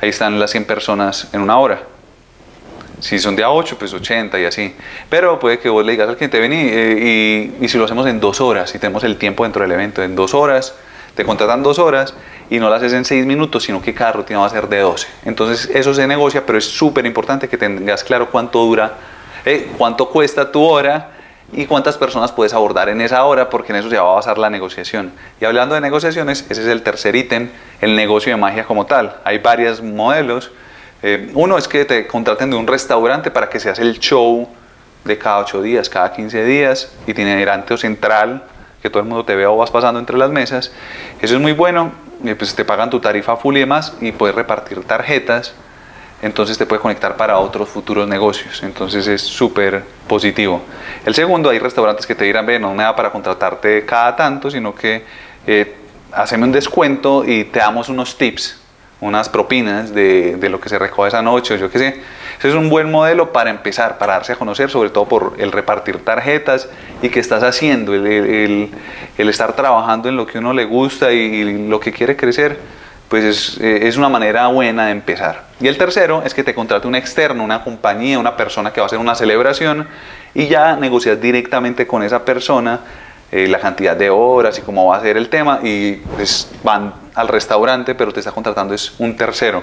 ahí están las 100 personas en una hora. Si son de a 8, pues 80 y así. Pero puede que vos le digas al cliente, vení, eh, y, y si lo hacemos en dos horas, si tenemos el tiempo dentro del evento, en dos horas, te contratan dos horas y no lo haces en seis minutos, sino que cada rutina va a ser de 12. Entonces eso se negocia, pero es súper importante que tengas claro cuánto dura, eh, cuánto cuesta tu hora y cuántas personas puedes abordar en esa hora, porque en eso se va a basar la negociación. Y hablando de negociaciones, ese es el tercer ítem, el negocio de magia como tal. Hay varios modelos. Eh, uno es que te contraten de un restaurante para que se hace el show de cada 8 días, cada 15 días, itinerante o central, que todo el mundo te vea o vas pasando entre las mesas. Eso es muy bueno, pues te pagan tu tarifa full y demás y puedes repartir tarjetas, entonces te puedes conectar para otros futuros negocios, entonces es súper positivo. El segundo, hay restaurantes que te dirán, ve, no me da para contratarte cada tanto, sino que eh, un descuento y te damos unos tips unas propinas de, de, lo que se recoge esa noche, o yo qué sé. Ese es un buen modelo para empezar, para darse a conocer, sobre todo por el repartir tarjetas y qué estás haciendo, el, el, el, estar trabajando en lo que uno le gusta y, lo que quiere crecer, pues es, es, una manera buena de empezar. Y el tercero es que te contrate un externo, una compañía, una persona que va a hacer una celebración y ya negocias directamente con esa persona eh, la cantidad de horas y cómo va a ser el tema y pues van al restaurante, pero te está contratando es un tercero.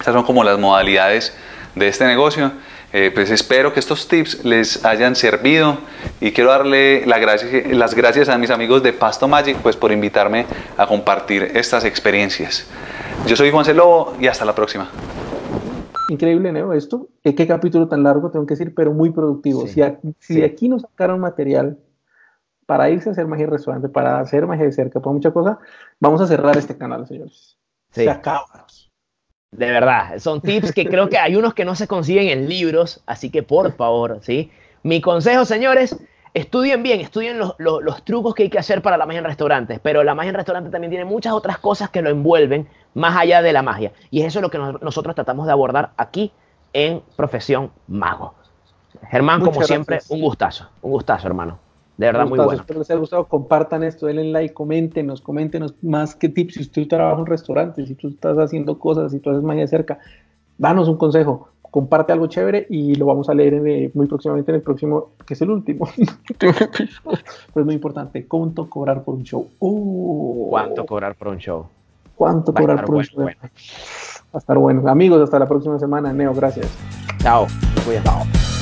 Esas son como las modalidades de este negocio. Eh, pues espero que estos tips les hayan servido y quiero darle la gracia, las gracias a mis amigos de Pasto Magic pues por invitarme a compartir estas experiencias. Yo soy Juan Celobo y hasta la próxima. Increíble, ¿no? Esto, qué capítulo tan largo tengo que decir, pero muy productivo. si, si de aquí nos sacaron material para irse a hacer magia restaurante, para hacer magia de cerca, para mucha cosa, vamos a cerrar este canal, señores. Se acaba. De verdad, son tips que creo que hay unos que no se consiguen en libros, así que por favor, ¿sí? Mi consejo, señores, estudien bien, estudien los, los, trucos que hay que hacer para la magia en restaurantes, pero la magia en restaurante también tiene muchas otras cosas que lo envuelven más allá de la magia. Y eso es lo que nosotros tratamos de abordar aquí en Profesión Mago. Germán, como siempre, un gustazo, un gustazo, hermano. De verdad, muy bueno. Espero les haya gustado. Compartan esto, denle like, coméntenos, coméntenos más que tips. Si usted trabaja en restaurante, si tú estás haciendo cosas, si tú haces mañana cerca, danos un consejo. Comparte algo chévere y lo vamos a leer eh, muy próximamente en el próximo, que es el último. Pero es muy importante. ¿Cuánto cobrar por un show? Uh. ¿Cuánto cobrar por un show? ¿Cuánto cobrar por un show? Va a estar bueno. Amigos, hasta la próxima semana. Neo, gracias. Chao. Cuidado.